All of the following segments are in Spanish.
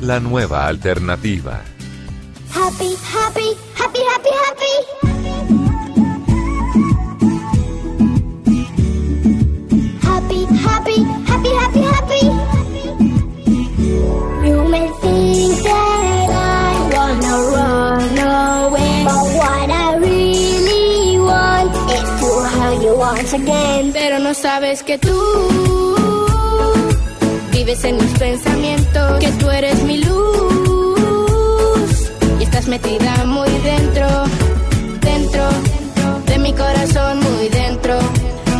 la nueva alternativa. Happy, happy, happy, happy, happy. Happy, happy, happy, happy, happy. You may think that I wanna run away, but what I really want is to hug you once again. Pero no sabes que tú vives en mis pensamientos, muy dentro, dentro de mi corazón, muy dentro,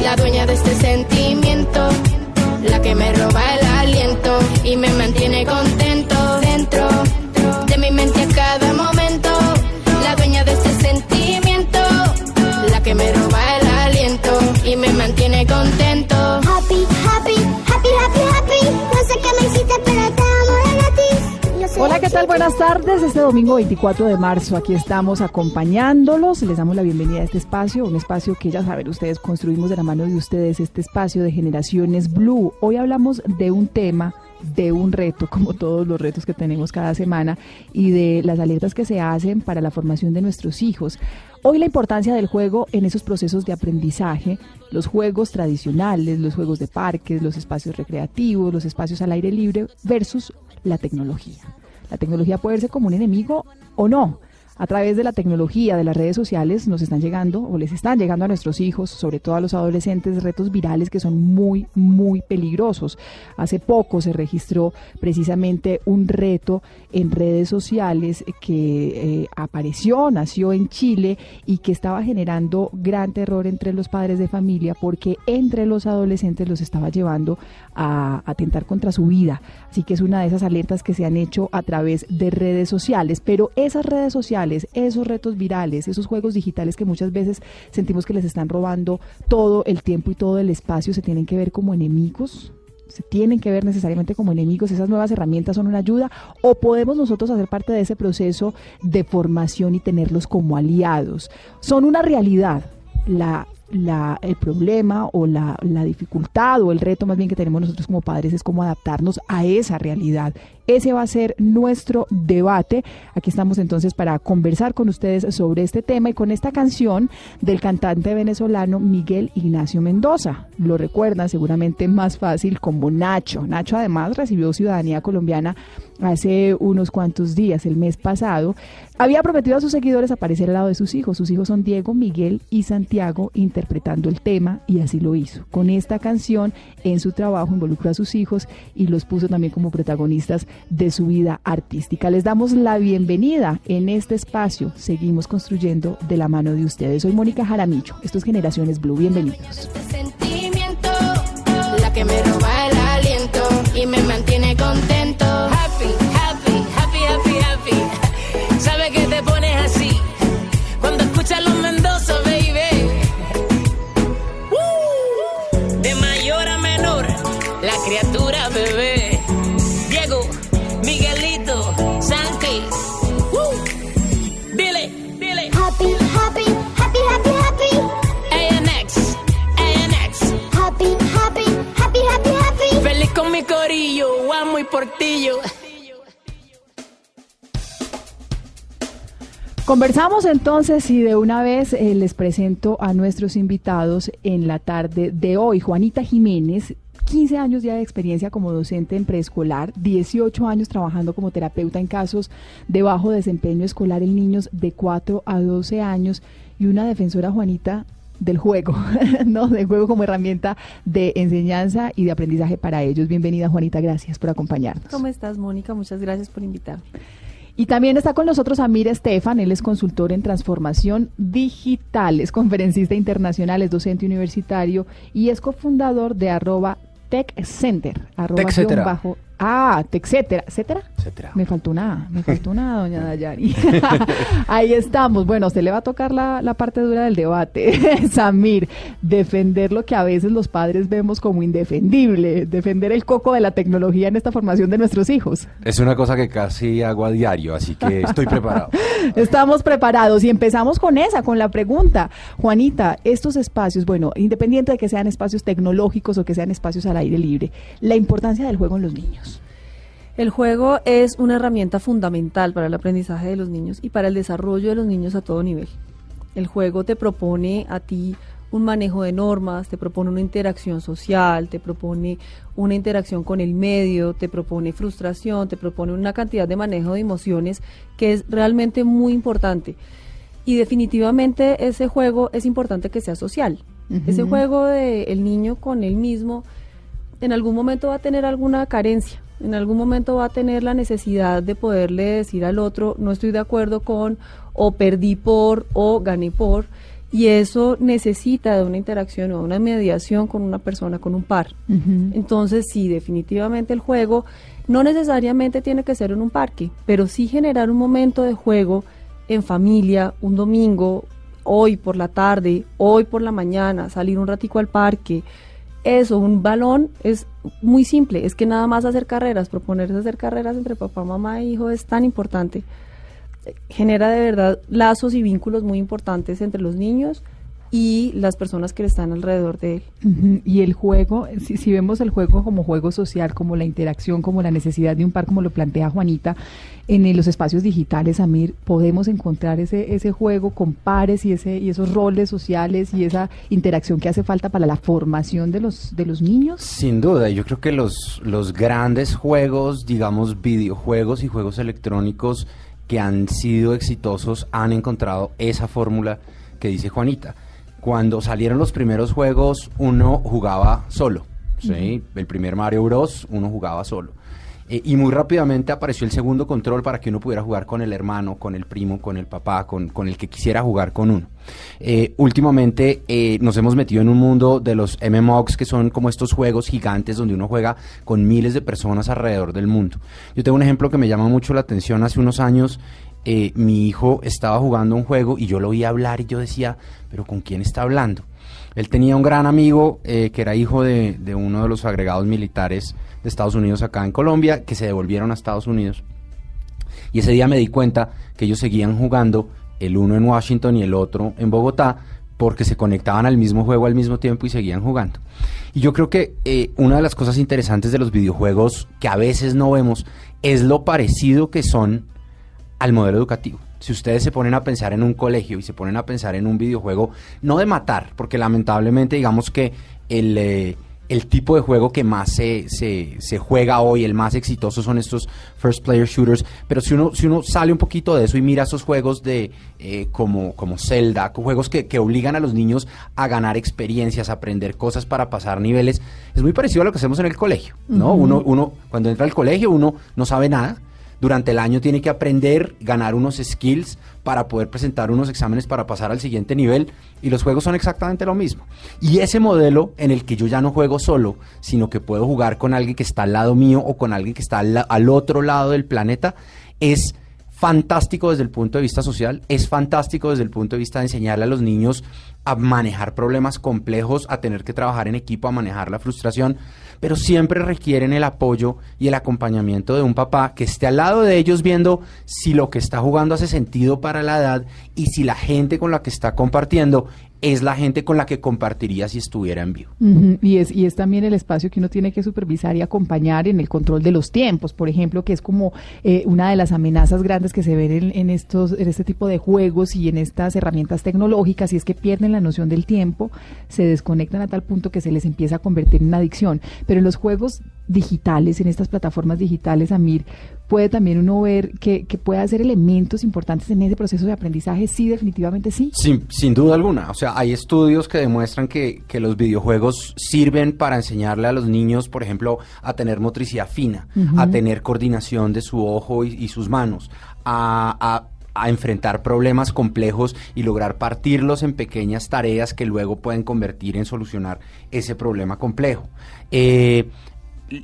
la dueña de este sentimiento, la que me roba el aliento y me mantiene ¿qué tal? Buenas tardes. Este domingo 24 de marzo aquí estamos acompañándolos. Les damos la bienvenida a este espacio, un espacio que ya saben ustedes, construimos de la mano de ustedes este espacio de generaciones Blue. Hoy hablamos de un tema de un reto, como todos los retos que tenemos cada semana, y de las alertas que se hacen para la formación de nuestros hijos. Hoy la importancia del juego en esos procesos de aprendizaje, los juegos tradicionales, los juegos de parques, los espacios recreativos, los espacios al aire libre versus la tecnología. La tecnología puede verse como un enemigo o no. A través de la tecnología, de las redes sociales, nos están llegando o les están llegando a nuestros hijos, sobre todo a los adolescentes, retos virales que son muy, muy peligrosos. Hace poco se registró precisamente un reto en redes sociales que eh, apareció, nació en Chile y que estaba generando gran terror entre los padres de familia porque entre los adolescentes los estaba llevando a atentar contra su vida. Así que es una de esas alertas que se han hecho a través de redes sociales. Pero esas redes sociales, esos retos virales, esos juegos digitales que muchas veces sentimos que les están robando todo el tiempo y todo el espacio, se tienen que ver como enemigos se tienen que ver necesariamente como enemigos, esas nuevas herramientas son una ayuda, o podemos nosotros hacer parte de ese proceso de formación y tenerlos como aliados. Son una realidad. La, la, el problema o la, la dificultad o el reto más bien que tenemos nosotros como padres es cómo adaptarnos a esa realidad. Ese va a ser nuestro debate. Aquí estamos entonces para conversar con ustedes sobre este tema y con esta canción del cantante venezolano Miguel Ignacio Mendoza. Lo recuerdan seguramente más fácil como Nacho. Nacho además recibió ciudadanía colombiana hace unos cuantos días, el mes pasado. Había prometido a sus seguidores aparecer al lado de sus hijos. Sus hijos son Diego, Miguel y Santiago interpretando el tema y así lo hizo. Con esta canción en su trabajo involucró a sus hijos y los puso también como protagonistas de su vida artística. Les damos la bienvenida en este espacio. Seguimos construyendo de la mano de ustedes. Soy Mónica Jaramillo. Esto es Generaciones Blue. Bienvenidos. Este que me roba el aliento y me mantiene contento. La criatura bebé. Diego, Miguelito, Santi. Uh, dile, dile. Happy, happy, happy, happy, happy. ANX, ANX. Happy, happy, happy, happy, happy. Feliz con mi corillo, guamo y portillo. Conversamos entonces y de una vez eh, les presento a nuestros invitados en la tarde de hoy. Juanita Jiménez, 15 años ya de experiencia como docente en preescolar, 18 años trabajando como terapeuta en casos de bajo desempeño escolar en niños de 4 a 12 años y una defensora, Juanita, del juego, ¿no? Del juego como herramienta de enseñanza y de aprendizaje para ellos. Bienvenida, Juanita, gracias por acompañarnos. ¿Cómo estás, Mónica? Muchas gracias por invitarme. Y también está con nosotros Amir Estefan, él es consultor en transformación digital, es conferencista internacional, es docente universitario y es cofundador de arroba Tech Center, arroba bajo Ah, etcétera, etcétera. Me faltó una, me faltó una, doña Dayari. Ahí estamos. Bueno, se le va a tocar la, la parte dura del debate. Samir, defender lo que a veces los padres vemos como indefendible, defender el coco de la tecnología en esta formación de nuestros hijos. Es una cosa que casi hago a diario, así que estoy preparado. Estamos preparados y empezamos con esa, con la pregunta. Juanita, estos espacios, bueno, independiente de que sean espacios tecnológicos o que sean espacios al aire libre, la importancia del juego en los niños. El juego es una herramienta fundamental para el aprendizaje de los niños y para el desarrollo de los niños a todo nivel. El juego te propone a ti un manejo de normas, te propone una interacción social, te propone una interacción con el medio, te propone frustración, te propone una cantidad de manejo de emociones que es realmente muy importante. Y definitivamente ese juego es importante que sea social. Ese juego de el niño con él mismo en algún momento va a tener alguna carencia en algún momento va a tener la necesidad de poderle decir al otro, no estoy de acuerdo con, o perdí por, o gané por, y eso necesita de una interacción o una mediación con una persona, con un par. Entonces, sí, definitivamente el juego no necesariamente tiene que ser en un parque, pero sí generar un momento de juego en familia, un domingo, hoy por la tarde, hoy por la mañana, salir un ratico al parque, eso, un balón es muy simple, es que nada más hacer carreras, proponerse hacer carreras entre papá, mamá e hijo es tan importante. Genera de verdad lazos y vínculos muy importantes entre los niños y las personas que están alrededor de él. Y el juego, si, vemos el juego como juego social, como la interacción, como la necesidad de un par, como lo plantea Juanita, en los espacios digitales, Amir, podemos encontrar ese, ese juego con pares y, ese, y esos roles sociales y esa interacción que hace falta para la formación de los, de los niños. Sin duda, yo creo que los, los grandes juegos, digamos videojuegos y juegos electrónicos que han sido exitosos han encontrado esa fórmula que dice Juanita cuando salieron los primeros juegos, uno jugaba solo. ¿sí? El primer Mario Bros. uno jugaba solo. Eh, y muy rápidamente apareció el segundo control para que uno pudiera jugar con el hermano, con el primo, con el papá, con, con el que quisiera jugar con uno. Eh, últimamente eh, nos hemos metido en un mundo de los MMOs, que son como estos juegos gigantes donde uno juega con miles de personas alrededor del mundo. Yo tengo un ejemplo que me llama mucho la atención. Hace unos años eh, mi hijo estaba jugando un juego y yo lo oía hablar y yo decía, pero ¿con quién está hablando? Él tenía un gran amigo eh, que era hijo de, de, uno de los agregados militares de Estados Unidos acá en Colombia, que se devolvieron a Estados Unidos. Y ese día me di cuenta que ellos seguían jugando, el uno en Washington y el otro en Bogotá, porque se conectaban al mismo juego al mismo tiempo y seguían jugando. Y yo creo que eh, una de las cosas interesantes de los videojuegos que a veces no vemos es lo parecido que son al modelo educativo. Si ustedes se ponen a pensar en un colegio y se ponen a pensar en un videojuego, no de matar, porque lamentablemente digamos que el, eh, el tipo de juego que más se, se, juega hoy, el más exitoso son estos first player shooters, pero si uno, si uno sale un poquito de eso y mira esos juegos de eh, como, como Zelda, juegos que, que obligan a los niños a ganar experiencias, a aprender cosas para pasar niveles, es muy parecido a lo que hacemos en el colegio, ¿no? uno, uno, cuando entra al colegio, uno no sabe nada, durante el año tiene que aprender, ganar unos skills para poder presentar unos exámenes para pasar al siguiente nivel y los juegos son exactamente lo mismo. Y ese modelo en el que yo ya no juego solo, sino que puedo jugar con alguien que está al lado mío o con alguien que está al, otro lado del planeta, es fantástico desde el punto de vista social, es fantástico desde el punto de vista de enseñarle a los niños a manejar problemas complejos, a tener que trabajar en equipo, a manejar la frustración, pero siempre requieren el apoyo y el acompañamiento de un papá que esté al lado de ellos viendo si lo que está jugando hace sentido para la edad y si la gente con la que está compartiendo es la gente con la que compartiría si estuviera en vivo. Y es, y es también el espacio que uno tiene que supervisar y acompañar en el control de los tiempos, por ejemplo, que es como eh, una de las amenazas grandes que se ven en, en estos, en este tipo de juegos y en estas herramientas tecnológicas, y es que pierden la noción del tiempo, se desconectan a tal punto que se les empieza a convertir en una adicción. Pero en los juegos digitales, en estas plataformas digitales, Amir, puede también uno ver que, que puede hacer elementos importantes en ese proceso de aprendizaje, sí, definitivamente sí. Sin, sin duda alguna. O sea, hay estudios que demuestran que, que los videojuegos sirven para enseñarle a los niños, por ejemplo, a tener motricidad fina, a tener coordinación de su ojo y, y sus manos, a, a- a enfrentar problemas complejos y lograr partirlos en pequeñas tareas que luego pueden convertir en solucionar ese problema complejo. Eh,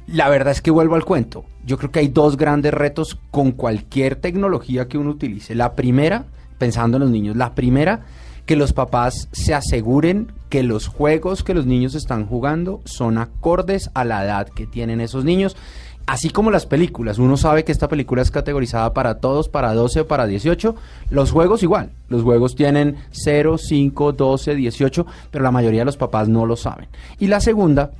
la verdad es que vuelvo al cuento. Yo creo que hay dos grandes retos con cualquier tecnología que uno utilice. La primera, pensando en los niños, la primera, que los papás se aseguren que los juegos que los niños están jugando son acordes a la edad que tienen esos niños. Así como las películas, uno sabe que esta película es categorizada para todos, para 12 o para 18. Los juegos igual, los juegos tienen 0, 5, 12, 18, pero la mayoría de los papás no lo saben. Y la segunda,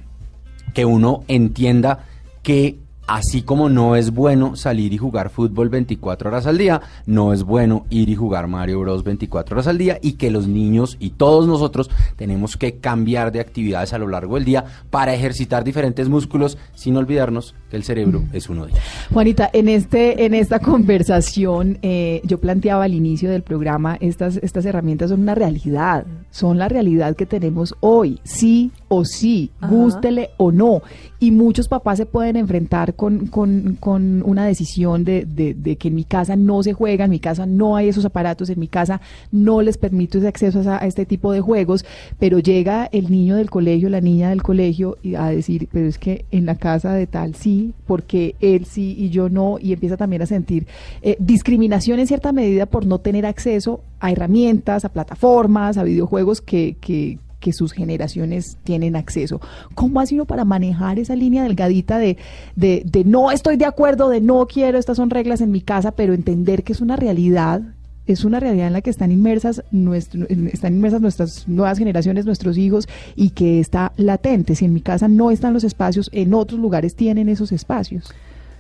que uno entienda que así como no es bueno salir y jugar fútbol 24 horas al día, no es bueno ir y jugar Mario Bros. 24 horas al día y que los niños y todos nosotros tenemos que cambiar de actividades a lo largo del día para ejercitar diferentes músculos sin olvidarnos que el cerebro es uno de ellos. Juanita, en este, en esta conversación, eh, yo planteaba al inicio del programa, estas, estas herramientas son una realidad, son la realidad que tenemos hoy, sí o sí, Ajá. gústele o no. Y muchos papás se pueden enfrentar con, con, con una decisión de, de, de que en mi casa no se juega, en mi casa no hay esos aparatos, en mi casa no les permito ese acceso a este tipo de juegos, pero llega el niño del colegio, la niña del colegio y a decir, pero es que en la casa de tal sí, porque él sí y yo no, y empieza también a sentir eh, discriminación en cierta medida por no tener acceso a herramientas, a plataformas, a videojuegos que, que, que sus generaciones tienen acceso. ¿Cómo hace uno para manejar esa línea delgadita de, de, de no estoy de acuerdo, de no quiero, estas son reglas en mi casa, pero entender que es una realidad es una realidad en la que están inmersas nuestro- están inmersas nuestras nuevas generaciones, nuestros hijos, y que está latente. Si en mi casa no están los espacios, en otros lugares tienen esos espacios.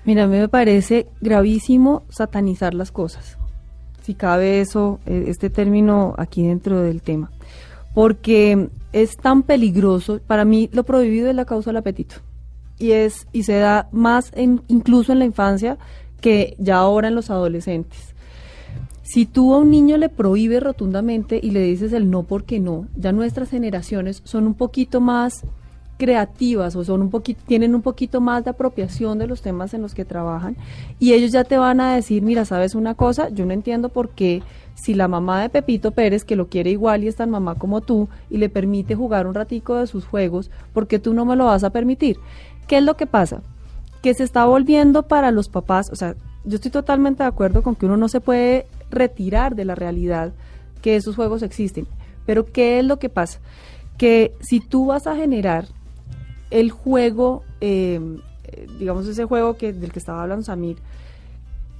Mira, a mí me parece gravísimo satanizar las cosas. Si cabe eso, eh, este término aquí dentro del tema. Porque es tan peligroso. Para mí, lo prohibido es la causa del apetito. Y, es, y se da más en, incluso en la infancia que ya ahora en los adolescentes. Si tú a un niño le prohíbes rotundamente y le dices el no porque no, ya nuestras generaciones son un poquito más creativas o son un poquito tienen un poquito más de apropiación de los temas en los que trabajan y ellos ya te van a decir, mira, sabes una cosa, yo no entiendo por qué si la mamá de Pepito Pérez que lo quiere igual y es tan mamá como tú y le permite jugar un ratico de sus juegos, ¿por qué tú no me lo vas a permitir? ¿Qué es lo que pasa? que se está volviendo para los papás, o sea, yo estoy totalmente de acuerdo con que uno no se puede retirar de la realidad que esos juegos existen, pero ¿qué es lo que pasa? Que si tú vas a generar el juego, eh, eh, digamos ese juego que del que estaba hablando Samir,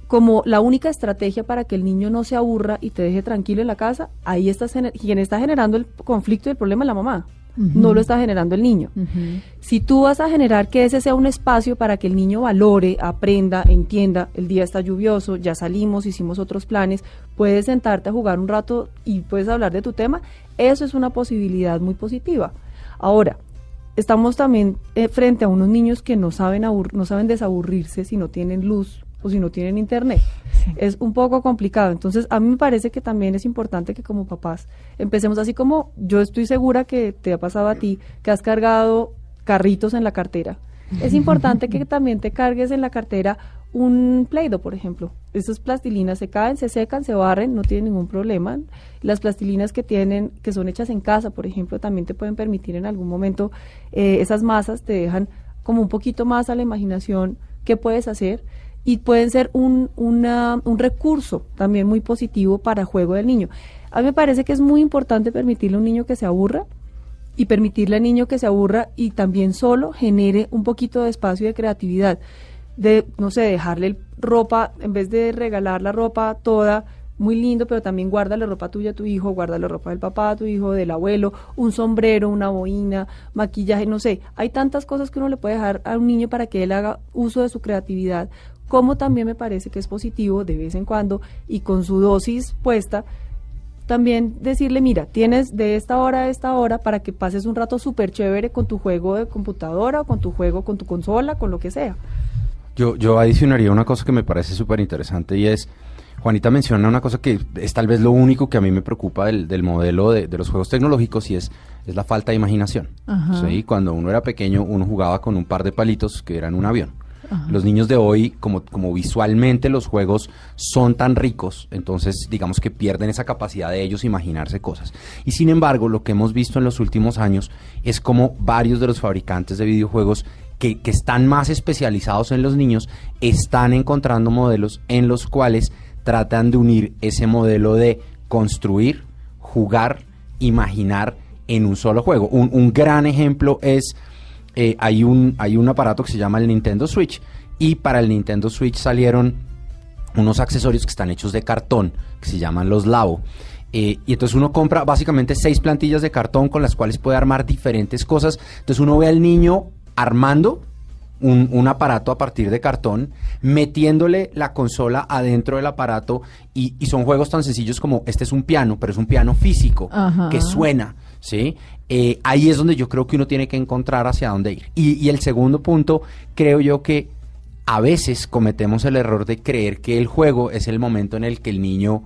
como la única estrategia para que el niño no se aburra y te deje tranquilo en la casa, ahí estás quien está generando el conflicto y el problema es la mamá, no lo está generando el niño. Si tú vas a generar que ese sea un espacio para que el niño valore, aprenda, entienda, el día está lluvioso, ya salimos, hicimos otros planes, puedes sentarte a jugar un rato y puedes hablar de tu tema, eso es una posibilidad muy positiva. Ahora, estamos también eh, frente a unos niños que no saben, no saben desaburrirse si no tienen luz o si no tienen internet. Es un poco complicado. Entonces, a mí me parece que también es importante que como papás empecemos así como yo estoy segura que te ha pasado a ti, que has cargado carritos en la cartera. Es importante que también te cargues en la cartera un Play-Doh, por ejemplo. Esas plastilinas se caen, se secan, se barren, no tienen ningún problema. Las plastilinas que tienen, que son hechas en casa, por ejemplo, también te pueden permitir en algún momento, eh, esas masas te dejan como un poquito más a la imaginación qué puedes hacer y pueden ser un, una- un recurso también muy positivo para juego del niño. A mí me parece que es muy importante permitirle a un niño que se aburra y permitirle al niño que se aburra y también solo genere un poquito de espacio de creatividad. De, no sé, dejarle ropa, en vez de regalar la ropa toda, muy lindo, pero también guárdale ropa tuya a tu hijo, guárdale ropa del papá a tu hijo, del abuelo, un sombrero, una boina, maquillaje, no sé. Hay tantas cosas que uno le puede dejar a un niño para que él haga uso de su creatividad, como también me parece que es positivo de vez en cuando y con su dosis puesta, también decirle, mira, tienes de esta hora a esta hora para que pases un rato súper chévere con tu juego de computadora, con tu juego, con tu consola, con lo que sea. Yo, yo adicionaría una cosa que me parece súper interesante y es, Juanita menciona una cosa que es tal vez lo único que a mí me preocupa del, del modelo de, de, los juegos tecnológicos y es, es la falta de imaginación. ¿sí? Cuando uno era pequeño, uno jugaba con un par de palitos que eran un avión. Los niños de hoy, como, como visualmente los juegos son tan ricos, entonces digamos que pierden esa capacidad de ellos imaginarse cosas. Y sin embargo, lo que hemos visto en los últimos años es como varios de los fabricantes de videojuegos que, que están más especializados en los niños están encontrando modelos en los cuales tratan de unir ese modelo de construir, jugar, imaginar en un solo juego. Un, un gran ejemplo es eh, hay, un, hay un aparato que se llama el Nintendo Switch y para el Nintendo Switch salieron unos accesorios que están hechos de cartón, que se llaman los Labo. Eh, y entonces uno compra básicamente seis plantillas de cartón con las cuales puede armar diferentes cosas. Entonces uno ve al niño armando un, un, aparato a partir de cartón, metiéndole la consola adentro del aparato y, y, son juegos tan sencillos como este es un piano, pero es un piano físico Ajá. que suena, ¿sí? Eh, ahí es donde yo creo que uno tiene que encontrar hacia dónde ir. Y, y el segundo punto, creo yo que a veces cometemos el error de creer que el juego es el momento en el que el niño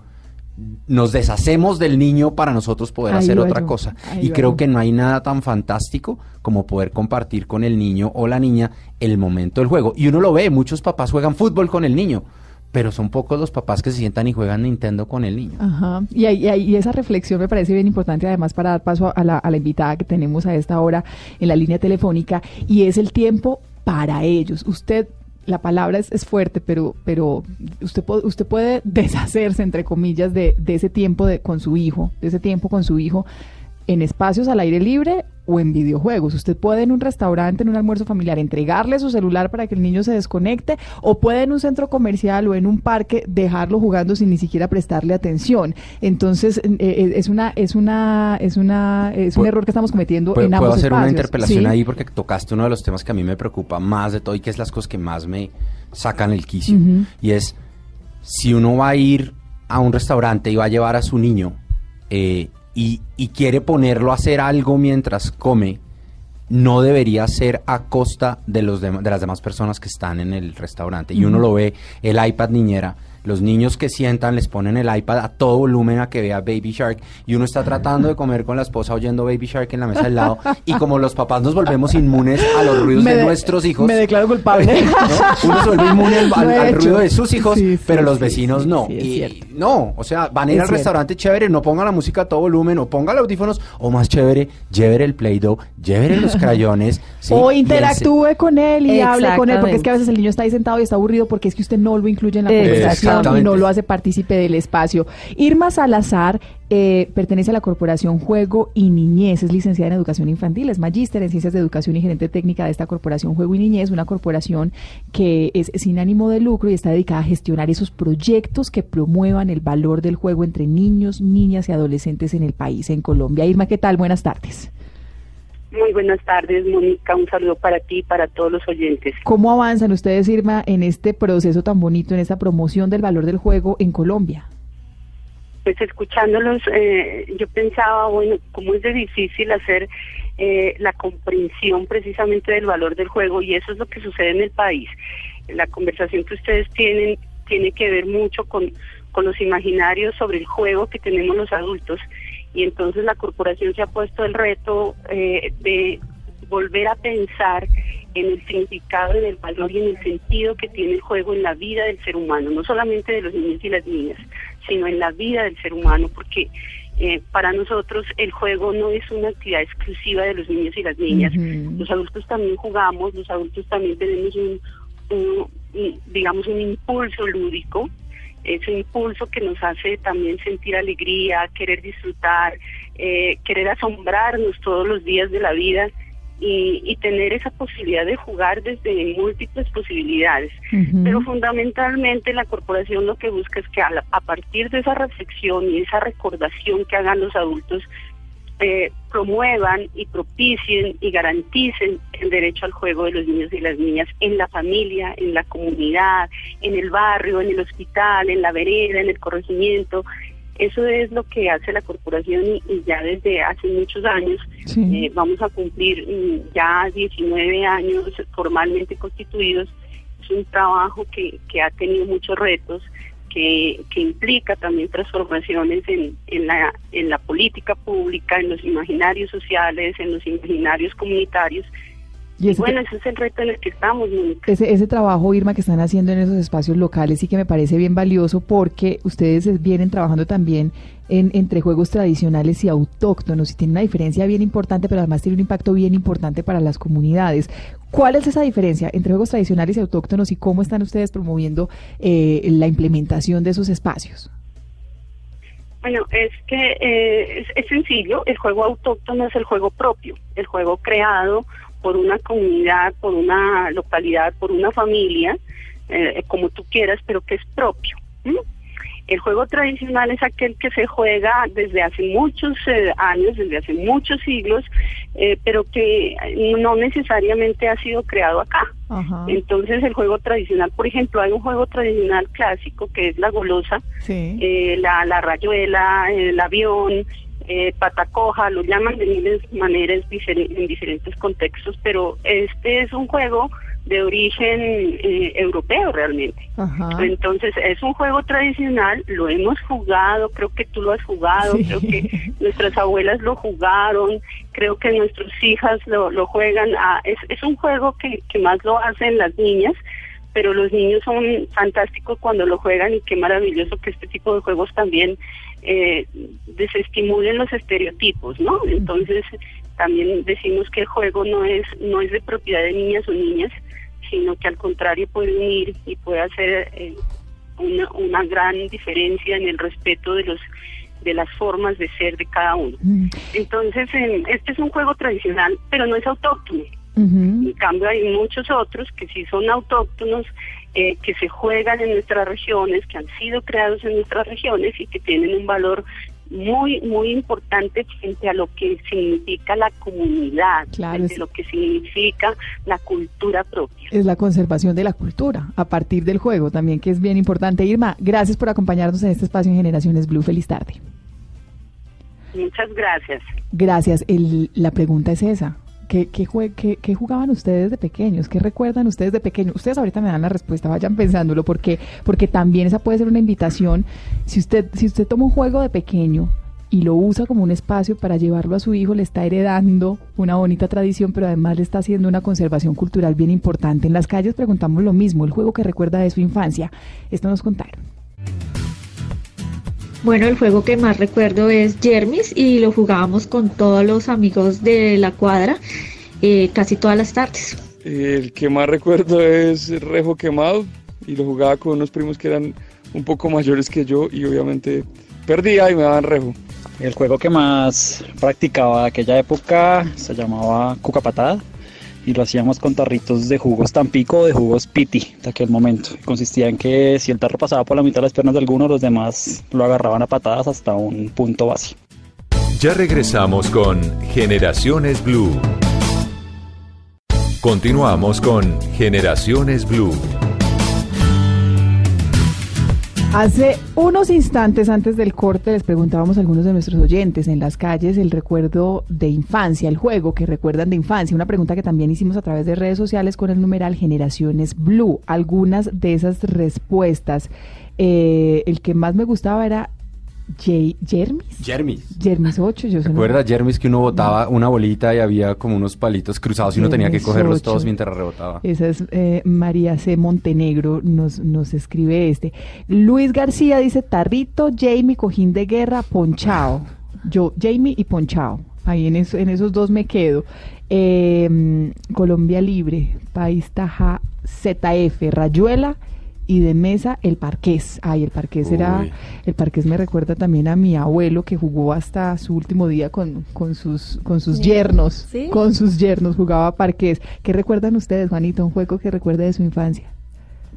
nos deshacemos del niño para nosotros poder Ahí hacer otra cosa. Y creo que no hay nada tan fantástico como poder compartir con el niño o la niña el momento del juego. Y uno lo ve, muchos papás juegan fútbol con el niño, pero son pocos los papás que se sientan y juegan Nintendo con el niño. Ajá. Y, y esa reflexión me parece bien importante, además, para dar paso a la, invitada que tenemos a esta hora en la línea telefónica, y es el tiempo para ellos. Usted, la palabra es, es fuerte, pero, pero usted, usted puede deshacerse, entre comillas, de, de ese tiempo de, con su hijo, de ese tiempo con su hijo en espacios al aire libre o en videojuegos. Usted puede en un restaurante, en un almuerzo familiar, entregarle su celular para que el niño se desconecte o puede en un centro comercial o en un parque dejarlo jugando sin ni siquiera prestarle atención. Entonces, eh, eh, es una es una es una es un error que estamos cometiendo ¿Puedo, en puedo ambos hacer una interpelación Sí. ahí porque tocaste uno de los temas que a mí me preocupa más de todo y que es las cosas que más me sacan el quicio. Y es, si uno va a ir a un restaurante y va a llevar a su niño eh, y, y quiere ponerlo a hacer algo mientras come, no debería ser a costa de, los de las demás personas que están en el restaurante. Y uno lo ve, el iPad niñera, los niños que sientan les ponen el iPad a todo volumen a que vea Baby Shark y uno está tratando de comer con la esposa oyendo Baby Shark en la mesa al lado y como los papás nos volvemos inmunes a los ruidos Me de de- nuestros hijos. me declaro culpable. ¿no? Uno se vuelve inmune al, ruido de sus hijos, Sí, sí, pero los sí, vecinos sí, no. y no, o sea, van a ir Es al cierto. restaurante chévere, no pongan la música a todo volumen, o pongan los audífonos, o más chévere, lleven el Play-Doh, lleven los crayones. ¿sí? O interactúe con él y hable con él, porque es que a veces el niño está ahí sentado y está aburrido porque es que usted no lo incluye en la conversación no lo hace partícipe del espacio. Irma Salazar eh, pertenece a la Corporación Juego y Niñez, es licenciada en Educación Infantil, es magíster en Ciencias de Educación y gerente técnica de esta Corporación Juego y Niñez, una corporación que es sin ánimo de lucro y está dedicada a gestionar esos proyectos que promuevan el valor del juego entre niños, niñas y adolescentes en el país, en Colombia. Irma, ¿qué tal? Buenas tardes. Muy buenas tardes, Mónica. Un saludo para ti y para todos los oyentes. ¿Cómo avanzan ustedes, Irma, en este proceso tan bonito, en esta promoción del valor del juego en Colombia? Pues escuchándolos, eh, yo pensaba, bueno, cómo es de difícil hacer eh, la comprensión precisamente del valor del juego y eso es lo que sucede en el país. La conversación que ustedes tienen tiene que ver mucho con, con los imaginarios sobre el juego que tenemos los adultos y entonces la corporación se ha puesto el reto eh, de volver a pensar en el significado, en el valor y en el sentido que tiene el juego en la vida del ser humano, no solamente de los niños y las niñas, sino en la vida del ser humano, porque eh, para nosotros el juego no es una actividad exclusiva de los niños y las niñas. Los adultos también jugamos, los adultos también tenemos un, un- un, digamos, un impulso lúdico, ese impulso que nos hace también sentir alegría, querer disfrutar, eh, querer asombrarnos todos los días de la vida y, tener esa posibilidad de jugar desde múltiples posibilidades. Pero fundamentalmente la corporación lo que busca es que a, a, partir de esa reflexión y esa recordación que hagan los adultos, eh, promuevan y propicien y garanticen el derecho al juego de los niños y las niñas en la familia, en la comunidad, en el barrio, en el hospital, en la vereda, en el corregimiento, eso es lo que hace la corporación y, ya desde hace muchos años eh, vamos a cumplir mm, ya 19 años formalmente constituidos. Es un trabajo que, que ha tenido muchos retos, que, que implica también transformaciones en, en, la, en la política pública, en los imaginarios sociales, en los imaginarios comunitarios y bueno, ese es el reto en el que estamos. Ese, ese trabajo, Irma, que están haciendo en esos espacios locales sí que me parece bien valioso porque ustedes vienen trabajando también en, entre juegos tradicionales y autóctonos y tiene una diferencia bien importante, pero además tiene un impacto bien importante para las comunidades. ¿Cuál es esa diferencia entre juegos tradicionales y autóctonos y cómo están ustedes promoviendo eh, la implementación de esos espacios? Bueno, es que eh, es sencillo, el juego autóctono es el juego propio, el juego creado por una comunidad, por una localidad, por una familia, eh, como tú quieras, pero que es propio. El juego tradicional es aquel que se juega desde hace muchos eh, años, desde hace muchos siglos, eh, pero que no necesariamente ha sido creado acá. Entonces el juego tradicional, por ejemplo, hay un juego tradicional clásico que es la golosa, la, la rayuela, el avión, eh, patacoja, lo llaman de miles maneras en diferentes contextos, pero este es un juego de origen eh, europeo realmente. Entonces es un juego tradicional, lo hemos jugado, creo que tú lo has jugado, creo que nuestras abuelas lo jugaron, creo que nuestras hijas lo, lo juegan. Ah, es, es un juego que, que más lo hacen las niñas, pero los niños son fantásticos cuando lo juegan y qué maravilloso que este tipo de juegos también eh, desestimulen los estereotipos, ¿no? Entonces también decimos que el juego no es no es de propiedad de niñas o niñas, sino que al contrario puede unir y puede hacer eh, una, una gran diferencia en el respeto de los de las formas de ser de cada uno. Entonces, este es un juego tradicional, pero no es autóctono. En cambio, hay muchos otros que sí son autóctonos eh, que se juegan en nuestras regiones, que han sido creados en nuestras regiones y que tienen un valor muy, muy importante frente a lo que significa la comunidad, frente a lo que significa la cultura propia. Es la conservación de la cultura a partir del juego también, que es bien importante. Irma, gracias por acompañarnos en este espacio en Generaciones Blue. Feliz tarde. Muchas gracias. Gracias. El, la pregunta es esa. ¿Qué, qué, jugaban ustedes de pequeños? ¿Qué recuerdan ustedes de pequeños? Ustedes ahorita me dan la respuesta, vayan pensándolo, porque, porque también esa puede ser una invitación. Si usted, si usted toma un juego de pequeño y lo usa como un espacio para llevarlo a su hijo, le está heredando una bonita tradición, pero además le está haciendo una conservación cultural bien importante. En las calles preguntamos lo mismo, el juego que recuerda de su infancia. Esto nos contaron. Bueno, el juego que más recuerdo es Jermis y lo jugábamos con todos los amigos de la cuadra eh, casi todas las tardes. El que más recuerdo es Rejo Quemado y lo jugaba con unos primos que eran un poco mayores que yo y obviamente perdía y me daban Rejo. El juego que más practicaba aquella época se llamaba Cuca Patada y lo hacíamos con tarritos de jugos Tampico o de jugos Piti de aquel momento. Consistía en que si el tarro pasaba por la mitad de las piernas de alguno, los demás lo agarraban a patadas hasta un punto base. Ya regresamos con Generaciones Blue. Continuamos con Generaciones Blue. Hace unos instantes antes del corte les preguntábamos a algunos de nuestros oyentes en las calles el recuerdo de infancia, el juego que recuerdan de infancia, una pregunta que también hicimos a través de redes sociales con el numeral Generaciones Blue. Algunas de esas respuestas, eh, el que más me gustaba era Jermis. Jermis. Jermis 8, yo ¿Te acuerdas, Jermis, que uno botaba una bolita y había como unos palitos cruzados y uno tenía que cogerlos todos mientras rebotaba? Esa es eh, María C. Montenegro, nos, nos escribe este. Luis García dice Tarrito, Jamie, Cojín de Guerra, Ponchao. Yo, Jamie y Ponchao. Ahí en, en esos dos me quedo. Em, Colombia Libre, País Taja, ZF, Rayuela y de mesa el parqués. Ay, el parqués era, el parqués me recuerda también a mi abuelo que jugó hasta su último día con, con sus, con sus yernos, ¿Sí? con sus yernos jugaba parqués. ¿Qué recuerdan ustedes, Juanito? Un juego que recuerde de su infancia.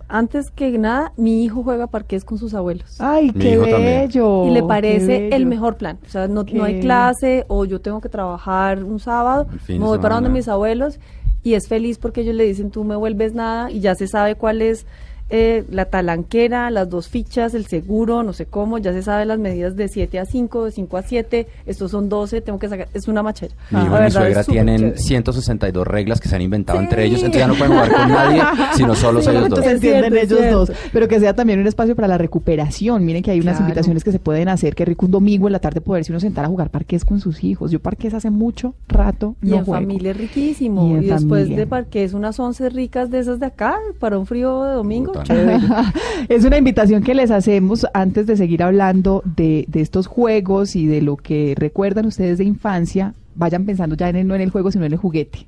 Antes que nada, mi hijo juega parqués con sus abuelos. Ay, qué bello. y le parece el mejor plan. O sea, no, no hay clase o yo tengo que trabajar un sábado, me voy para donde mis abuelos y es feliz porque ellos le dicen tú me vuelves nada y ya se sabe cuál es eh, la talanquera, las dos fichas, el seguro, no sé cómo, ya se sabe las medidas de 7 a 5, de 5 a 7, estos son 12, tengo que sacar, es una machera. Mi hijo y mi verdad, suegra tienen chévere. 162 reglas que se han inventado Sí. entre ellos, entonces ya no pueden jugar con nadie, sino solo Sí, ellos dos. se entienden ellos cierto. dos, pero que sea también un espacio para la recuperación. Miren que hay unas Claro. invitaciones que se pueden hacer, que rico un domingo en la tarde poderse uno sentar a jugar parqués con sus hijos. Yo parqués hace mucho rato Y no en juego. familia es riquísimo. Y Y, en después familia. de parqués, unas once ricas de esas de acá, para un frío de domingo. Es una invitación que les hacemos antes de seguir hablando de, de estos juegos y de lo que recuerdan ustedes de infancia. Vayan pensando ya en el- no en el juego, sino en el juguete.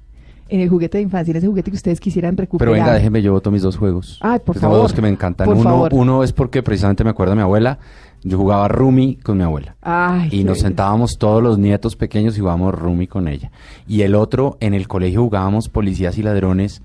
En el juguete de infancia, en ese juguete que ustedes quisieran Pero recuperar. venga, déjeme, yo voto mis dos juegos. Ay, por tengo favor. dos que me encantan. Por Uno, favor. uno es porque precisamente me acuerdo de mi abuela. Yo jugaba Rumi con mi abuela. Ay, Y nos bello. sentábamos todos los nietos pequeños y jugábamos Rumi con ella. Y el otro, en el colegio jugábamos policías y ladrones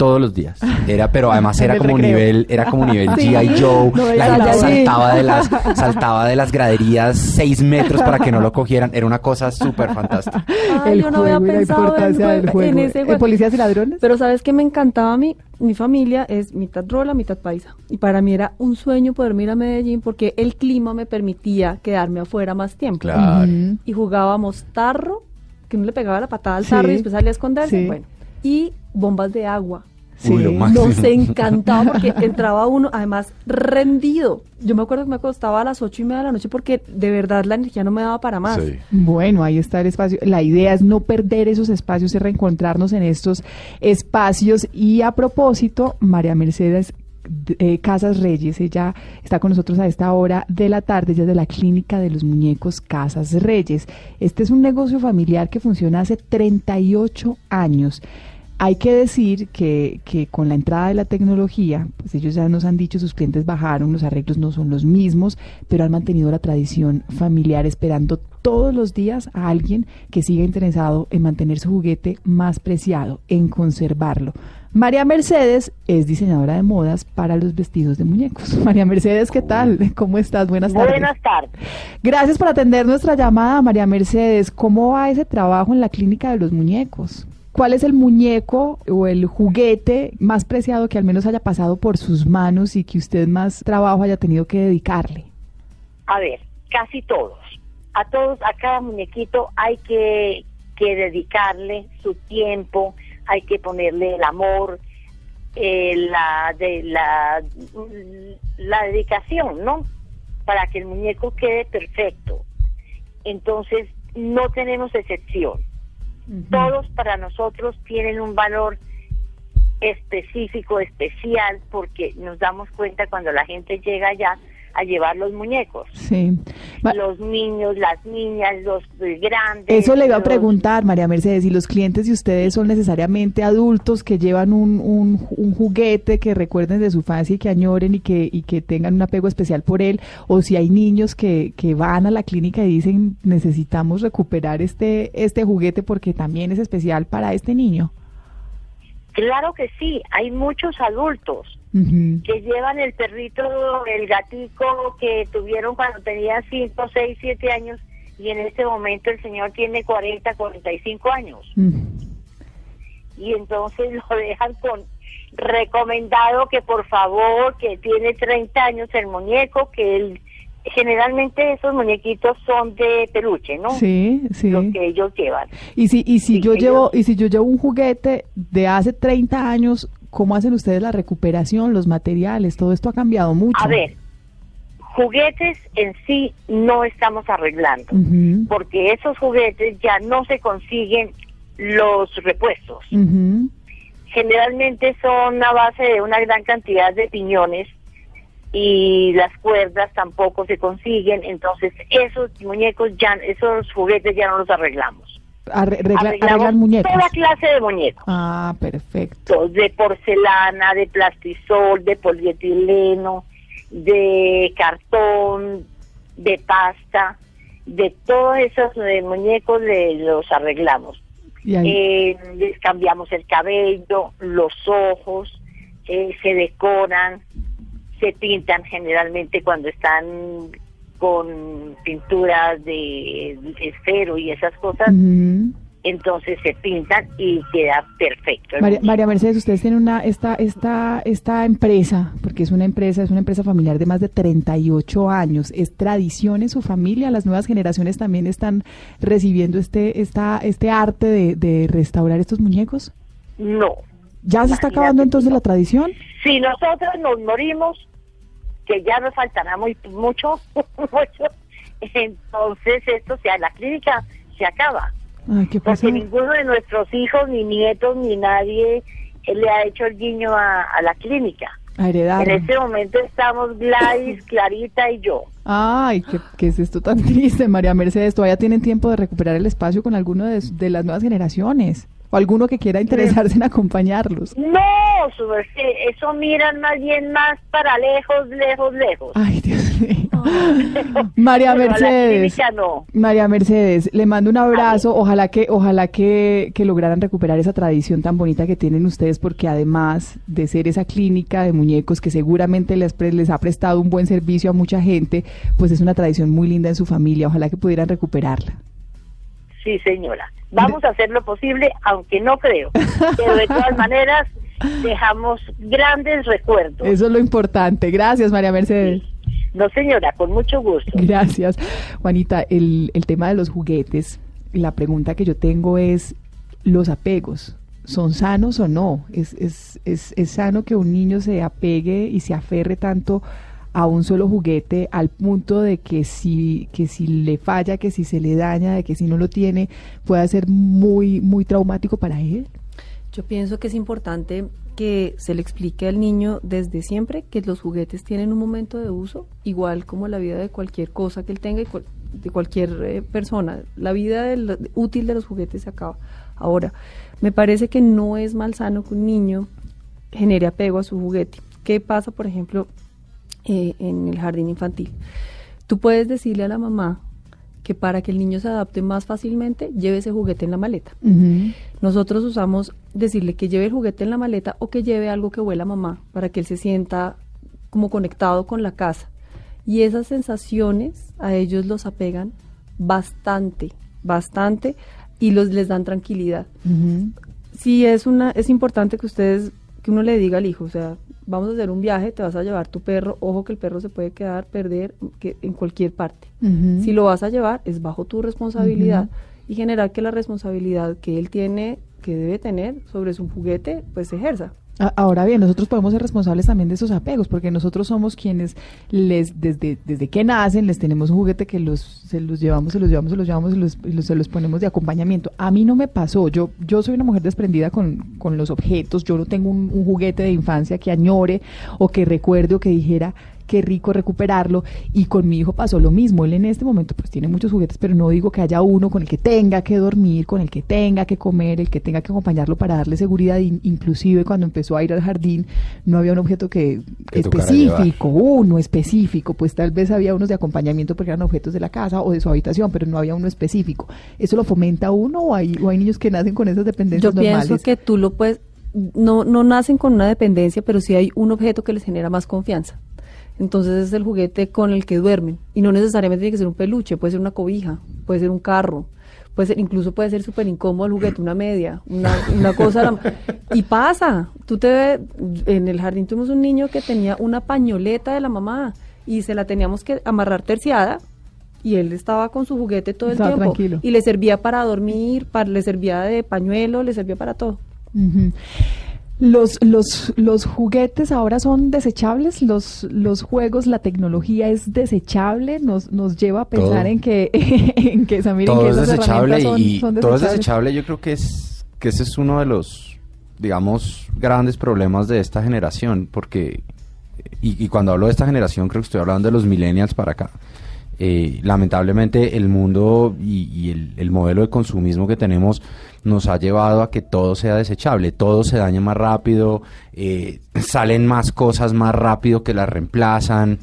todos los días. Era, pero además era como recreo. nivel, era como nivel Sí. G.I. Joe. No, la gente saltaba de las, saltaba de las graderías seis metros para que no lo cogieran. Era una cosa súper fantástica. Ay, el yo no había juego y la pensado en, importancia del jue- juego. en ese ¿Eh, juego. ¿Policías y ladrones? Pero ¿sabes qué me encantaba a mí? Mi familia es mitad rola, mitad paisa. Y para mí era un sueño poder ir a Medellín porque el clima me permitía quedarme afuera más tiempo. Claro. Y jugábamos tarro, que uno le pegaba la patada al Sí. tarro y después salía a esconderse. Sí. Bueno, y bombas de agua. Sí. Uy. Nos encantaba porque entraba uno, además, rendido. Yo me acuerdo que me acostaba a las ocho y media de la noche porque de verdad la energía no me daba para más. Sí. Bueno, ahí está el espacio. La idea es no perder esos espacios, es reencontrarnos en estos espacios. Y a propósito, María Mercedes eh, Casas Reyes, ella está con nosotros a esta hora de la tarde, ella es de la Clínica de los Muñecos Casas Reyes. Este es un negocio familiar que funciona hace 38 años. Hay que decir que, que con la entrada de la tecnología, pues ellos ya nos han dicho, sus clientes bajaron, los arreglos no son los mismos, pero han mantenido la tradición familiar esperando todos los días a alguien que siga interesado en mantener su juguete más preciado, en conservarlo. María Mercedes es diseñadora de modas para los vestidos de muñecos. María Mercedes, ¿qué tal? ¿Cómo estás? Buenas tardes. Buenas tardes. Gracias por atender nuestra llamada, María Mercedes. ¿Cómo va ese trabajo en la clínica de los muñecos? ¿Cuál es el muñeco o el juguete más preciado que al menos haya pasado por sus manos y que usted más trabajo haya tenido que dedicarle? A ver, casi todos. A todos, a cada muñequito hay que, que dedicarle su tiempo, hay que ponerle el amor, eh, la, la dedicación, ¿no? Para que el muñeco quede perfecto. Entonces, no tenemos excepción. Todos para nosotros tienen un valor específico, especial, porque nos damos cuenta cuando la gente llega allá a llevar los muñecos. Sí. Los niños, las niñas, los grandes. Eso le iba a preguntar, María Mercedes, si los clientes de ustedes son necesariamente adultos que llevan un, un, un juguete que recuerden de su infancia y que añoren y que, y que tengan un apego especial por él, o si hay niños que, que van a la clínica y dicen necesitamos recuperar este, este juguete porque también es especial para este niño. Claro que sí, hay muchos adultos Que llevan el perrito, el gatico que tuvieron cuando tenían 5, 6, 7 años y en este momento el señor tiene 40, 45 años. Mm. y entonces lo dejan con recomendado que por favor que tiene 30 años el muñeco que él generalmente esos muñequitos son de peluche no Sí, sí. los que ellos llevan Y si, y si Sí, yo ellos- llevo, y si yo llevo un juguete de hace 30 años, ¿cómo hacen ustedes la recuperación, los materiales? Todo esto ha cambiado mucho. a ver juguetes en sí no estamos arreglando porque esos juguetes ya no se consiguen los repuestos generalmente son a base de una gran cantidad de piñones y las cuerdas tampoco se consiguen, entonces esos muñecos ya, esos juguetes ya no los arreglamos. Arreglan muñecos. Toda clase de muñecos. Ah, perfecto. De porcelana, de plastisol, de polietileno, de cartón, de pasta, de todos esos eh, muñecos los arreglamos. Eh, les cambiamos el cabello, los ojos, eh, se decoran, se pintan generalmente cuando están con pinturas de esfero y esas cosas entonces se pintan y queda perfecto. María, Mercedes, ustedes tienen una esta esta esta empresa, porque es una empresa, es una empresa familiar de más de 38 años, es tradición en su familia, las nuevas generaciones también están recibiendo este esta este arte de, restaurar estos muñecos? No. ¿Ya se está acabando entonces la tradición? Si nosotros nos morimos, que ya nos faltará muy mucho, mucho, entonces esto, sea, la clínica se acaba porque ninguno de nuestros hijos, ni nietos, ni nadie le ha hecho el guiño a, la clínica. En este momento estamos Gladys, Clarita y yo. Ay, ¿qué, es esto tan triste, María Mercedes? ¿Todavía tienen tiempo de recuperar el espacio con alguno de, de las nuevas generaciones? ¿O alguno que quiera interesarse en acompañarlos? No, eso miran más bien más para lejos, lejos, lejos. Ay, Dios mío. María Mercedes. María Mercedes, le mando un abrazo. Ojalá que, ojalá que, que, lograran recuperar esa tradición tan bonita que tienen ustedes, porque además de ser esa clínica de muñecos que seguramente les, les ha prestado un buen servicio a mucha gente, pues es una tradición muy linda en su familia. Ojalá que pudieran recuperarla. Sí, señora. Vamos a hacer lo posible, aunque no creo. Pero de todas maneras, dejamos grandes recuerdos. Eso es lo importante. Gracias, María Mercedes. No, señora, con mucho gusto. Gracias. Juanita, el, el tema de los juguetes, la pregunta que yo tengo es, ¿los apegos son sanos o no? ¿Es, es, es, es sano que un niño se apegue y se aferre tanto a un solo juguete al punto de que si, que si le falla, que si se le daña, de que si no lo tiene, pueda ser muy, muy traumático para él? Yo pienso que es importante que se le explique al niño desde siempre que los juguetes tienen un momento de uso, igual como la vida de cualquier cosa que él tenga y de cualquier eh, persona. La vida útil de los juguetes se acaba. Ahora, me parece que no es mal sano que un niño genere apego a su juguete. ¿Qué pasa, por ejemplo, eh, en el jardín infantil? Tú puedes decirle a la mamá que para que el niño se adapte más fácilmente, lleve ese juguete en la maleta. Nosotros usamos decirle que lleve el juguete en la maleta o que lleve algo que huela a mamá, para que él se sienta como conectado con la casa. Y esas sensaciones a ellos los apegan bastante, bastante, y los les dan tranquilidad. Sí es una, es importante que ustedes, que uno le diga al hijo, o sea, vamos a hacer un viaje, te vas a llevar tu perro, ojo que el perro se puede quedar, perder que, en cualquier parte. Si lo vas a llevar, es bajo tu responsabilidad y generar que la responsabilidad que él tiene, que debe tener sobre su juguete, pues se ejerza. Ahora bien, nosotros podemos ser responsables también de esos apegos, porque nosotros somos quienes les, desde, desde que nacen, les tenemos un juguete que los, se los llevamos, se los llevamos, se los llevamos y, los, se los ponemos de acompañamiento. A mí no me pasó, yo, yo soy una mujer desprendida con, con los objetos, yo no tengo un, un juguete de infancia que añore o que recuerde o que dijera, qué rico recuperarlo. Y con mi hijo pasó lo mismo. Él en este momento pues tiene muchos juguetes, pero no digo que haya uno con el que tenga que dormir, con el que tenga que comer, el que tenga que acompañarlo para darle seguridad. Inclusive cuando empezó a ir al jardín no había un objeto que, específico, uno específico, pues tal vez había unos de acompañamiento porque eran objetos de la casa o de su habitación, pero no había uno específico. ¿Eso lo fomenta uno o hay, o hay niños que nacen con esas dependencias Yo pienso que tú lo puedes, no, no nacen con una dependencia, pero sí hay un objeto que les genera más confianza. Entonces es el juguete con el que duermen. Y no necesariamente tiene que ser un peluche, puede ser una cobija, puede ser un carro, puede ser, incluso puede ser súper incómodo el juguete, una media, una, una cosa. y pasa. Tú te en el jardín tuvimos un niño que tenía una pañoleta de la mamá y se la teníamos que amarrar terciada y él estaba con su juguete todo el tiempo y le servía para dormir, para, le servía de pañuelo, le servía para todo. Los, los, los juguetes ahora son desechables, los, los juegos, la tecnología es desechable, nos, nos lleva a pensar en que, en que, todo es desechable y todo es desechable. Yo creo que es que ese es uno de los, digamos, grandes problemas de esta generación, porque y, y cuando hablo de esta generación creo que estoy hablando de los millennials para acá. Eh, lamentablemente el mundo y, el, modelo de consumismo que tenemos nos ha llevado a que todo sea desechable, todo se daña más rápido, eh, salen más cosas más rápido que las reemplazan,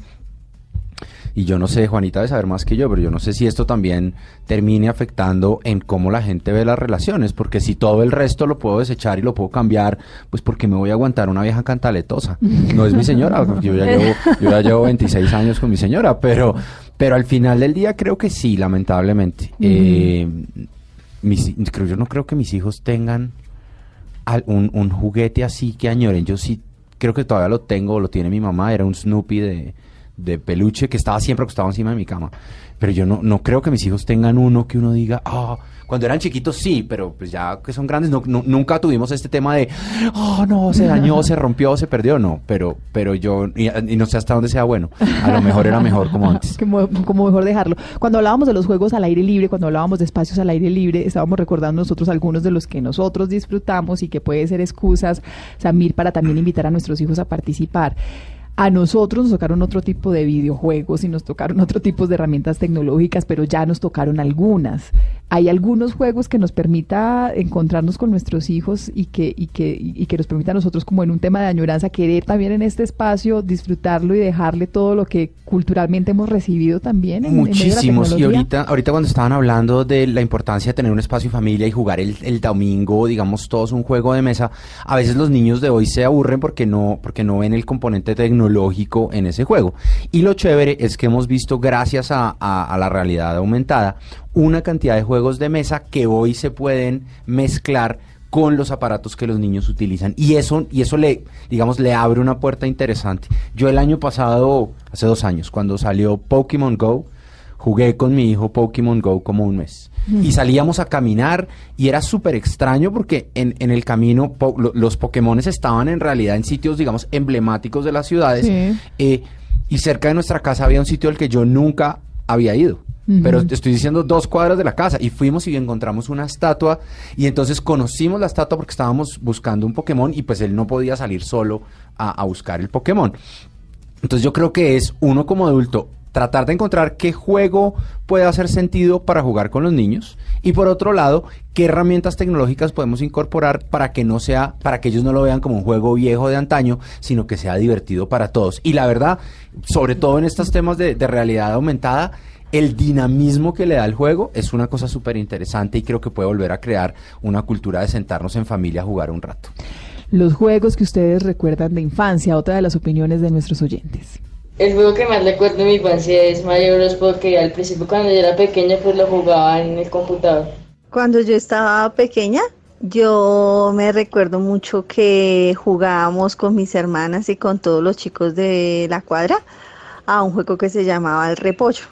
y yo no sé, Juanita debe saber más que yo, pero yo no sé si esto también termine afectando en cómo la gente ve las relaciones, porque si todo el resto lo puedo desechar y lo puedo cambiar, pues porque me voy a aguantar una vieja cantaletosa. No es mi señora, yo ya llevo, yo ya llevo 26 años con mi señora, pero, pero al final del día creo que sí, lamentablemente. Eh, creo, yo no creo que mis hijos tengan un, un juguete así que añoren. Yo sí creo que todavía lo tengo, lo tiene mi mamá, era un Snoopy de de peluche que estaba siempre acostado encima de mi cama. Pero yo no, no creo que mis hijos tengan uno que uno diga, ah, cuando eran chiquitos sí, pero pues ya que son grandes, no, nunca tuvimos este tema de, oh no, se dañó, se rompió, se perdió, no, pero, pero yo, y, no sé hasta dónde sea bueno, a lo mejor era mejor como antes. como, como mejor dejarlo. Cuando hablábamos de los juegos al aire libre, cuando hablábamos de espacios al aire libre, estábamos recordando nosotros algunos de los que nosotros disfrutamos y que puede ser excusas, Samir, para también invitar a nuestros hijos a participar. A nosotros nos tocaron otro tipo de videojuegos y nos tocaron otro tipo de herramientas tecnológicas, pero ya nos tocaron algunas. Hay algunos juegos que nos permita encontrarnos con nuestros hijos y que, y que, y que nos permita a nosotros como en un tema de añoranza querer también en este espacio disfrutarlo y dejarle todo lo que culturalmente hemos recibido también. En, Muchísimos. y ahorita, ahorita cuando estaban hablando de la importancia de tener un espacio familia y jugar el, el domingo, digamos, todos un juego de mesa, a veces los niños de hoy se aburren porque no, porque no ven el componente tecnológico lógico en ese juego. Y lo chévere es que hemos visto, gracias a, la realidad aumentada, una cantidad de juegos de mesa que hoy se pueden mezclar con los aparatos que los niños utilizan y eso y eso le digamos le abre una puerta interesante yo el año pasado hace dos años cuando salió Pokémon Go jugué con mi hijo Pokémon Go como un mes. Y salíamos a caminar y era súper extraño porque en, en el camino los Pokémones estaban en realidad en sitios, digamos, emblemáticos de las ciudades. Eh, y cerca de nuestra casa había un sitio al que yo nunca había ido. Pero estoy diciendo dos cuadras de la casa. Y fuimos y encontramos una estatua. Y entonces conocimos la estatua porque estábamos buscando un Pokémon y pues él no podía salir solo a, a buscar el Pokémon. Entonces yo creo que es uno como adulto tratar de encontrar qué juego puede hacer sentido para jugar con los niños y por otro lado, qué herramientas tecnológicas podemos incorporar para que no sea, para que ellos no lo vean como un juego viejo de antaño, sino que sea divertido para todos. Y la verdad, sobre todo en estos temas de, de realidad aumentada, el dinamismo que le da el juego es una cosa súper interesante y creo que puede volver a crear una cultura de sentarnos en familia a jugar un rato. Los juegos que ustedes recuerdan de infancia, otra de las opiniones de nuestros oyentes. El juego que más recuerdo de mi infancia es Mario Bros. porque al principio cuando yo era pequeña pues lo jugaba en el computador. Cuando yo estaba pequeña, yo me recuerdo mucho que jugábamos con mis hermanas y con todos los chicos de la cuadra a un juego que se llamaba el repollo.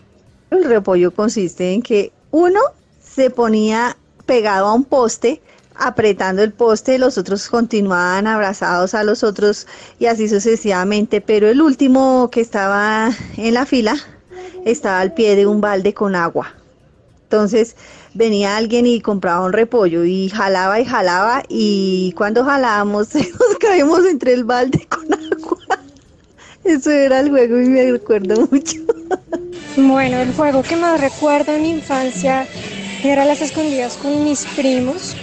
El repollo consiste en que uno se ponía pegado a un poste apretando el poste, los otros continuaban abrazados a los otros y así sucesivamente, pero el último que estaba en la fila estaba al pie de un balde con agua. Entonces venía alguien y compraba un repollo y jalaba y jalaba y cuando jalábamos nos caímos entre el balde con agua. Eso era el juego y me recuerdo mucho. Bueno, el juego que más recuerdo en mi infancia era las escondidas con mis primos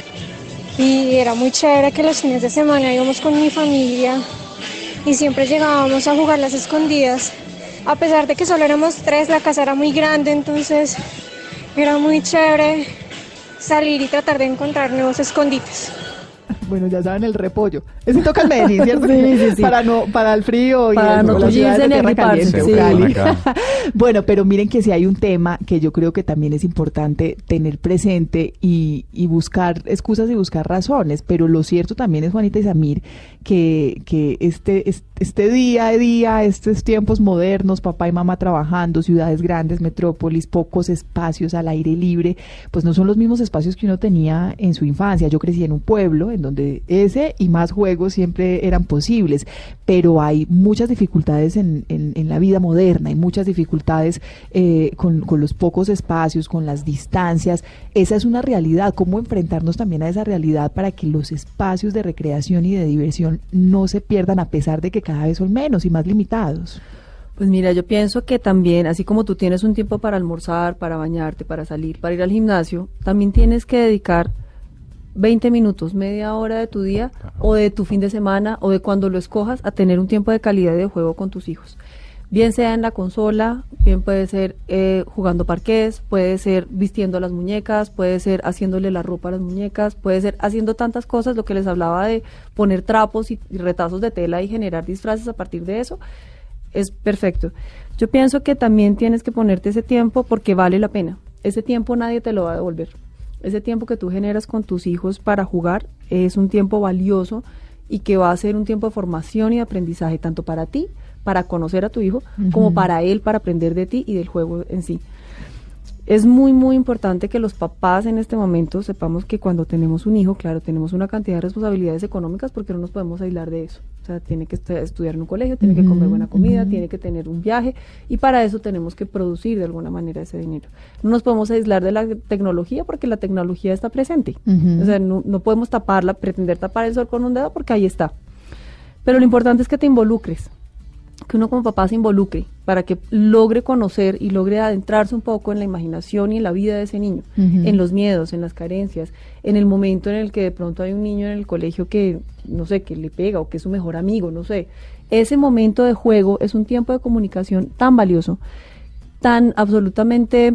y era muy chévere que los fines de semana íbamos con mi familia y siempre llegábamos a jugar las escondidas. A pesar de que solo éramos tres, la casa era muy grande, entonces era muy chévere salir y tratar de encontrar nuevos escondites. Bueno, ya saben el repollo. Ese toca el Medellín, ¿cierto? sí, sí, sí. Para, no, para el frío y para no la ciudad de tierra caliente. bueno, pero miren que si hay un tema que yo creo que también es importante tener presente y, y buscar excusas y buscar razones. Pero lo cierto también es, Juanita y Samir, que, que este, este día a día, estos tiempos modernos, papá y mamá trabajando, ciudades grandes, metrópolis, pocos espacios al aire libre, pues no son los mismos espacios que uno tenía en su infancia. Yo crecí en un pueblo en donde ese y más juegos siempre eran posibles, pero hay muchas dificultades en, en, la vida moderna, hay muchas dificultades eh, con, con los pocos espacios, con las distancias. Esa es una realidad. ¿Cómo enfrentarnos también a esa realidad para que los espacios de recreación y de diversión no se pierdan a pesar de que cada vez son menos y más limitados. Pues mira, yo pienso que también, así como tú tienes un tiempo para almorzar, para bañarte, para salir, para ir al gimnasio, también tienes que dedicar 20 minutos, media hora de tu día o de tu fin de semana o de cuando lo escojas a tener un tiempo de calidad de juego con tus hijos. Bien sea en la consola, bien puede ser eh, jugando parqués, puede ser vistiendo las muñecas, puede ser haciéndole la ropa a las muñecas, puede ser haciendo tantas cosas, lo que les hablaba de poner trapos y, y retazos de tela y generar disfraces a partir de eso, es perfecto. Yo pienso que también tienes que ponerte ese tiempo porque vale la pena. Ese tiempo nadie te lo va a devolver. Ese tiempo que tú generas con tus hijos para jugar es un tiempo valioso y que va a ser un tiempo de formación y de aprendizaje, tanto para ti, para conocer a tu hijo, como para él, para aprender de ti y del juego en sí. Es muy, muy importante que los papás en este momento sepamos que cuando tenemos un hijo, claro, tenemos una cantidad de responsabilidades económicas porque no nos podemos aislar de eso. O sea, tiene que estu- estudiar en un colegio, tiene que comer buena comida, tiene que tener un viaje y para eso tenemos que producir de alguna manera ese dinero. No nos podemos aislar de la tecnología porque la tecnología está presente. O sea, no, no podemos taparla, pretender tapar el sol con un dedo porque ahí está. Pero lo importante es que te involucres, que uno como papá se involucre para que logre conocer y logre adentrarse un poco en la imaginación y en la vida de ese niño, en los miedos, en las carencias, en el momento en el que de pronto hay un niño en el colegio que, no sé, que le pega o que es su mejor amigo, no sé. Ese momento de juego es un tiempo de comunicación tan valioso, tan absolutamente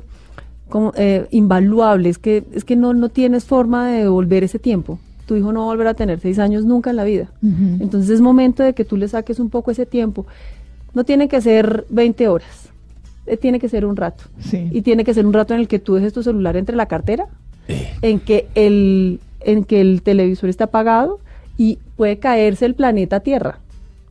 como, eh, invaluable, es que, es que no, no tienes forma de devolver ese tiempo. Tu hijo no va a volver a tener seis años nunca en la vida. Entonces es momento de que tú le saques un poco ese tiempo. No tiene que ser 20 horas, eh, tiene que ser un rato. Sí. Y tiene que ser un rato en el que tú dejes tu celular entre la cartera, en que el, en que el televisor está apagado y puede caerse el planeta Tierra.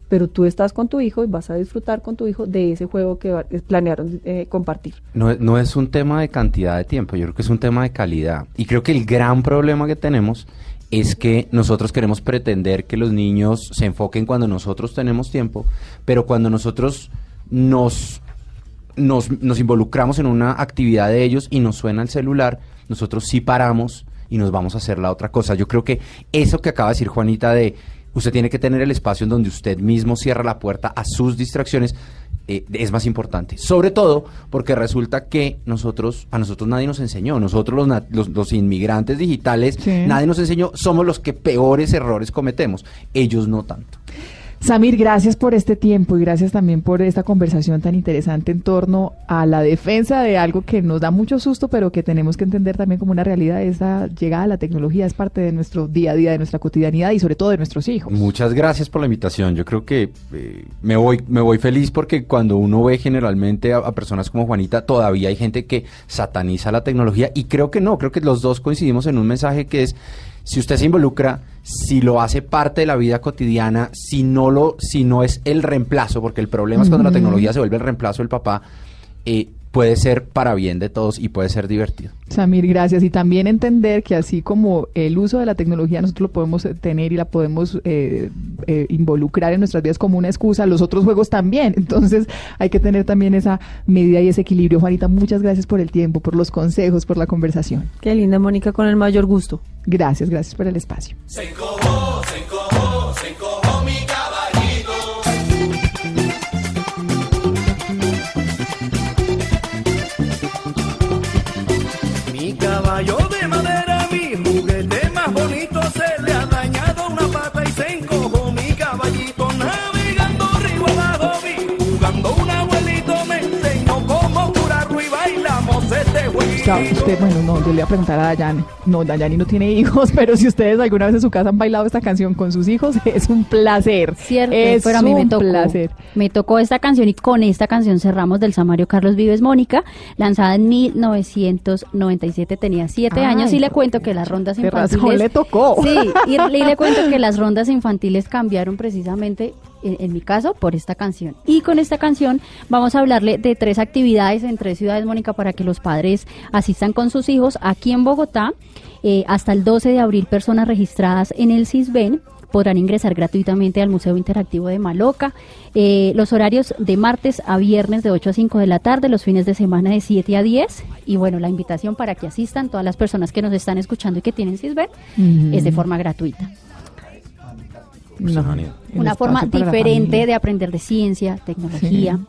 Pero tú estás con tu hijo y vas a disfrutar con tu hijo de ese juego que va- planearon eh, compartir. No, es- no es un tema de cantidad de tiempo, yo creo que es un tema de calidad. Y creo que el gran problema que tenemos es que nosotros queremos pretender que los niños se enfoquen cuando nosotros tenemos tiempo, pero cuando nosotros nos, nos, nos involucramos en una actividad de ellos y nos suena el celular, nosotros sí paramos y nos vamos a hacer la otra cosa. Yo creo que eso que acaba de decir Juanita de usted tiene que tener el espacio en donde usted mismo cierra la puerta a sus distracciones, eh, es más importante. Sobre todo porque resulta que nosotros, a nosotros nadie nos enseñó, nosotros los, los, los inmigrantes digitales, Sí. nadie nos enseñó, somos los que peores errores cometemos, ellos no tanto. Samir, gracias por este tiempo y gracias también por esta conversación tan interesante en torno a la defensa de algo que nos da mucho susto, pero que tenemos que entender también como una realidad. Esa llegada a la tecnología es parte de nuestro día a día, de nuestra cotidianidad y sobre todo de nuestros hijos. Muchas gracias por la invitación. Yo creo que eh, me voy me voy feliz porque cuando uno ve generalmente a, a personas como Juanita, todavía hay gente que sataniza la tecnología y creo que no, creo que los dos coincidimos en un mensaje que es si usted se involucra, si lo hace parte de la vida cotidiana, si no lo si no es el reemplazo, porque el problema es cuando la tecnología se vuelve el reemplazo del papá, eh, puede ser para bien de todos y puede ser divertido. Samir, gracias. Y también entender que así como el uso de la tecnología nosotros lo podemos eh, tener y la podemos eh, eh, involucrar en nuestras vidas como una excusa, los otros juegos también. Entonces hay que tener también esa medida y ese equilibrio. Juanita, muchas gracias por el tiempo, por los consejos, por la conversación. Qué linda, Mónica, con el mayor gusto. Gracias, gracias por el espacio. Usted, bueno, no, yo le voy a preguntar a Dayani. No, Dayani no tiene hijos, pero si ustedes alguna vez en su casa han bailado esta canción con sus hijos, es un placer. Cierto, es pero a mí me tocó, placer. me tocó esta canción y con esta canción cerramos del Samario Carlos Vives Mónica, lanzada en 1997, tenía siete Ay, años y le cuento que las rondas de razón infantiles... le tocó. Sí, y, y le cuento que las rondas infantiles cambiaron precisamente, en, en mi caso, por esta canción. Y con esta canción vamos a hablarle de tres actividades en tres ciudades, Mónica, para que los padres asistan con sus hijos. Aquí en Bogotá, eh, hasta el 12 de abril, personas registradas en el CISBEN podrán ingresar gratuitamente al Museo Interactivo de Maloca. Eh, los horarios de martes a viernes de 8 a 5 de la tarde, los fines de semana de 7 a 10. Y bueno, la invitación para que asistan todas las personas que nos están escuchando y que tienen CISBEN es de forma gratuita. No, una forma diferente de aprender de ciencia, tecnología.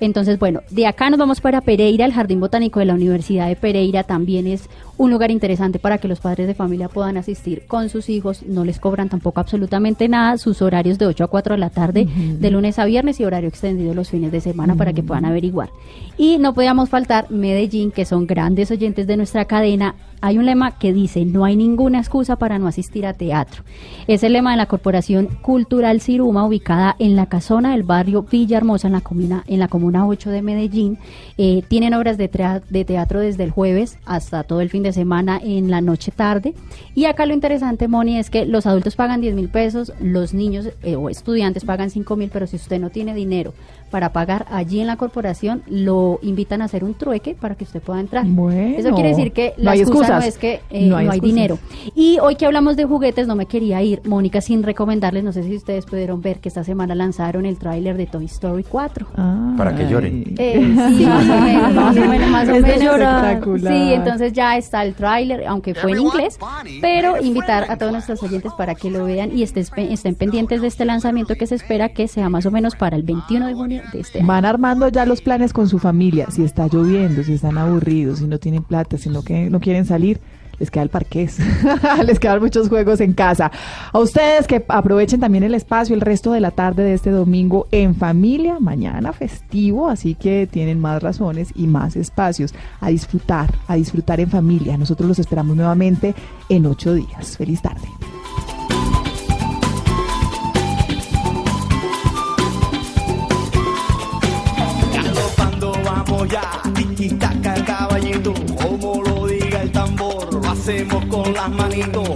Entonces, bueno, de acá nos vamos para Pereira, el Jardín Botánico de la Universidad de Pereira también es un lugar interesante para que los padres de familia puedan asistir con sus hijos, no les cobran tampoco absolutamente nada, sus horarios de 8 a 4 de la tarde, de lunes a viernes y horario extendido los fines de semana para que puedan averiguar. Y no podíamos faltar Medellín, que son grandes oyentes de nuestra cadena. Hay un lema que dice, no hay ninguna excusa para no asistir a teatro. Es el lema de la Corporación Cultural Ubicada en la casona del barrio Villahermosa, en la comuna, en la comuna 8 de Medellín. Eh, tienen obras de teatro desde el jueves hasta todo el fin de semana en la noche tarde. Y acá lo interesante, Moni, es que los adultos pagan 10 mil pesos, los niños eh, o estudiantes pagan 5 mil, pero si usted no tiene dinero para pagar allí en la corporación, lo invitan a hacer un trueque para que usted pueda entrar. Bueno, Eso quiere decir que la excusa no excusas. es que eh, No no hay dinero. Y hoy que hablamos de juguetes, no me quería ir, Mónica, sin recomendarles, no sé si ustedes pudieron ver que esta semana lanzaron el tráiler de Toy Story 4. Para que lloren. Eh, sí, más o menos, más o menos, más o menos. Espectacular. Sí, entonces ya está el tráiler, aunque fue en inglés, pero invitar a todos nuestros oyentes para que lo vean y estés- estén pendientes de este lanzamiento que se espera que sea más o menos para el 21 de junio este. Van armando ya los planes con su familia. Si está lloviendo, si están aburridos, si no tienen plata, si no, que, no quieren salir, les queda el parqués. les quedan muchos juegos en casa. A ustedes que aprovechen también el espacio el resto de la tarde de este domingo en familia. Mañana festivo, así que tienen más razones y más espacios a disfrutar, a disfrutar en familia. Nosotros los esperamos nuevamente en ocho días. Feliz tarde. Hacemos con las manitos,